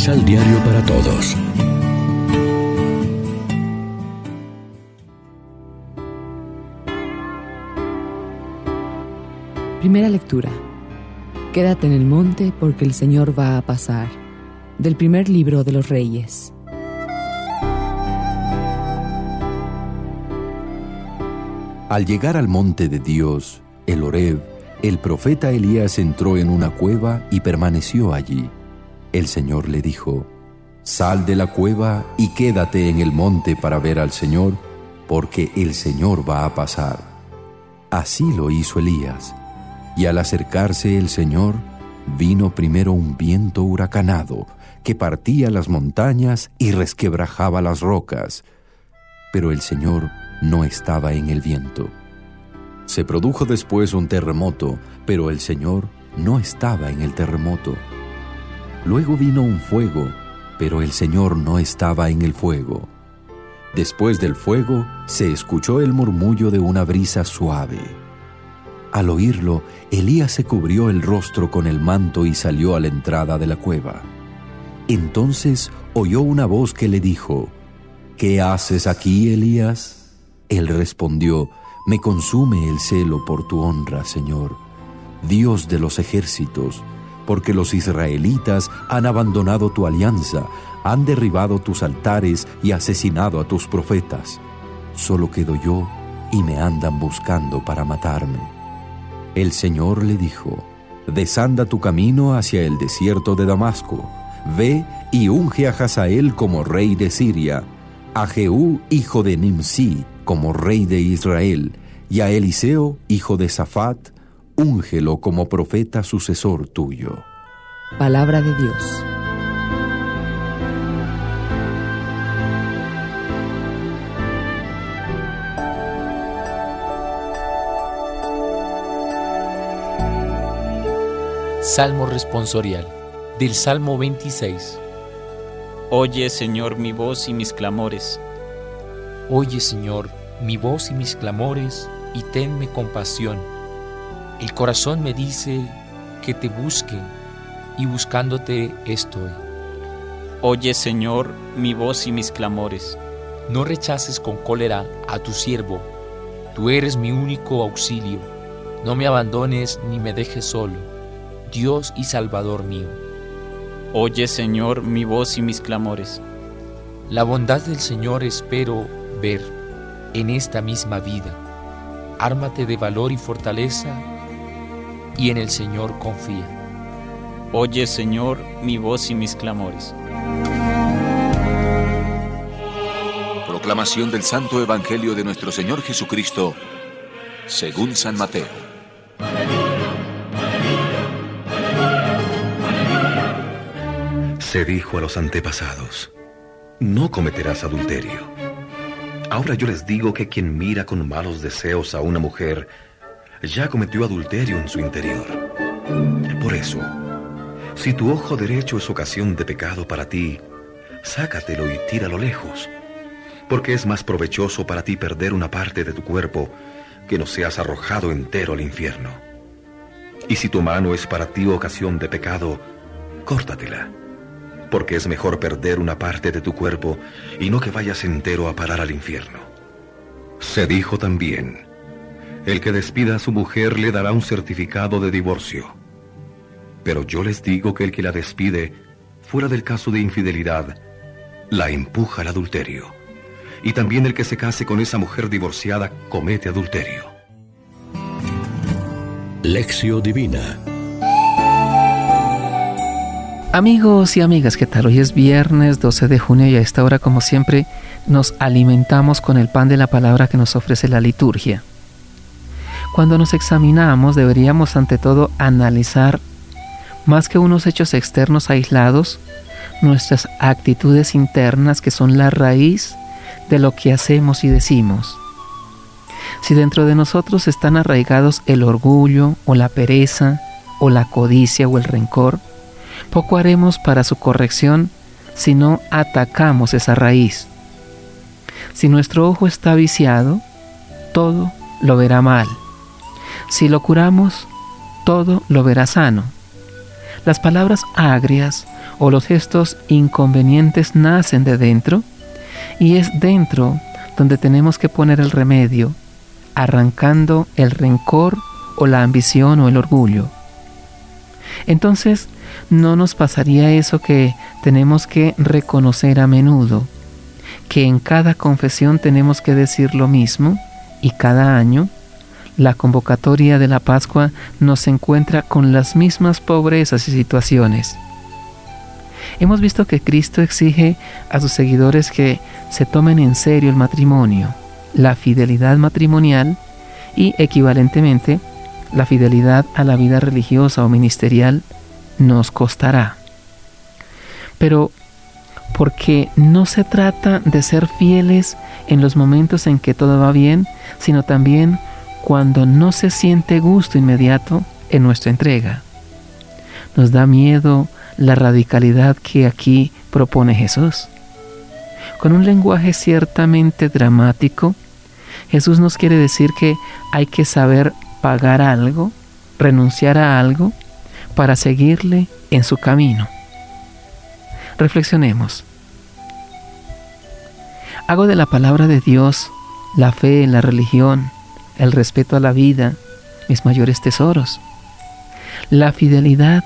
Misal Diario para Todos. Primera lectura. Quédate en el monte porque el Señor va a pasar. Del primer libro de los Reyes. Al llegar al monte de Dios, el Horeb, el profeta Elías entró en una cueva y permaneció allí. El Señor le dijo, Sal de la cueva y quédate en el monte para ver al Señor, porque el Señor va a pasar. Así lo hizo Elías, y al acercarse el Señor, vino primero un viento huracanado que partía las montañas y resquebrajaba las rocas. Pero el Señor no estaba en el viento. Se produjo después un terremoto, pero el Señor no estaba en el terremoto. Luego vino un fuego, pero el Señor no estaba en el fuego. Después del fuego se escuchó el murmullo de una brisa suave. Al oírlo, Elías se cubrió el rostro con el manto y salió a la entrada de la cueva. Entonces oyó una voz que le dijo, ¿Qué haces aquí, Elías? Él respondió, Me consume el celo por tu honra, Señor, Dios de los ejércitos, porque los israelitas han abandonado tu alianza, han derribado tus altares y asesinado a tus profetas. Solo quedo yo y me andan buscando para matarme. El Señor le dijo, Desanda tu camino hacia el desierto de Damasco, ve y unge a Hazael como rey de Siria, a Jehú, hijo de Nimsi, como rey de Israel, y a Eliseo, hijo de Safat, úngelo como profeta sucesor tuyo. Palabra de Dios. Salmo responsorial del Salmo 26. Oye, Señor, mi voz y mis clamores. Oye, Señor, mi voz y mis clamores, y tenme compasión. El corazón me dice que te busque, y buscándote estoy. Oye, Señor, mi voz y mis clamores. No rechaces con cólera a tu siervo, tú eres mi único auxilio. No me abandones ni me dejes solo, Dios y Salvador mío. Oye, Señor, mi voz y mis clamores. La bondad del Señor espero ver en esta misma vida. Ármate de valor y fortaleza y en el Señor confía. Oye, Señor, mi voz y mis clamores. Proclamación del Santo Evangelio de nuestro Señor Jesucristo, según San Mateo. Se dijo a los antepasados, no cometerás adulterio. Ahora yo les digo que quien mira con malos deseos a una mujer, ya cometió adulterio en su interior. Por eso, si tu ojo derecho es ocasión de pecado para ti, sácatelo y tíralo lejos, porque es más provechoso para ti perder una parte de tu cuerpo que no seas arrojado entero al infierno. Y si tu mano es para ti ocasión de pecado, córtatela porque es mejor perder una parte de tu cuerpo y no que vayas entero a parar al infierno. Se dijo también, el que despida a su mujer le dará un certificado de divorcio. Pero yo les digo que el que la despide, fuera del caso de infidelidad, la empuja al adulterio. Y también el que se case con esa mujer divorciada comete adulterio. Lección Divina Amigos y amigas, ¿qué tal? Hoy es viernes 12 de junio y a esta hora, como siempre, nos alimentamos con el pan de la palabra que nos ofrece la liturgia. Cuando nos examinamos, deberíamos ante todo analizar, más que unos hechos externos aislados, nuestras actitudes internas que son la raíz de lo que hacemos y decimos. Si dentro de nosotros están arraigados el orgullo o la pereza o la codicia o el rencor, poco haremos para su corrección si no atacamos esa raíz. Si nuestro ojo está viciado, todo lo verá mal. Si lo curamos, todo lo verá sano. Las palabras agrias o los gestos inconvenientes nacen de dentro y es dentro donde tenemos que poner el remedio, arrancando el rencor o la ambición o el orgullo. Entonces, no nos pasaría eso que tenemos que reconocer a menudo, que en cada confesión tenemos que decir lo mismo y cada año la convocatoria de la Pascua nos encuentra con las mismas pobrezas y situaciones. Hemos visto que Cristo exige a sus seguidores que se tomen en serio el matrimonio, la fidelidad matrimonial y equivalentemente la fidelidad a la vida religiosa o ministerial nos costará. Pero porque no se trata de ser fieles en los momentos en que todo va bien, sino también cuando no se siente gusto inmediato en nuestra entrega. Nos da miedo la radicalidad que aquí propone Jesús. Con un lenguaje ciertamente dramático, Jesús nos quiere decir que hay que saber pagar algo, renunciar a algo, para seguirle en su camino. Reflexionemos. Hago de la palabra de Dios, la fe, la religión, el respeto a la vida, mis mayores tesoros. La fidelidad,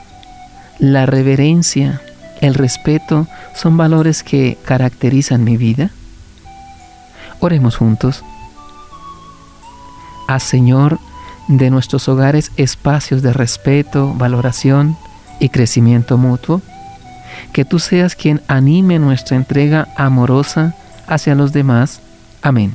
la reverencia, el respeto son valores que caracterizan mi vida. Oremos juntos. A Señor, de nuestros hogares espacios de respeto, valoración y crecimiento mutuo. Que tú seas quien anime nuestra entrega amorosa hacia los demás. Amén.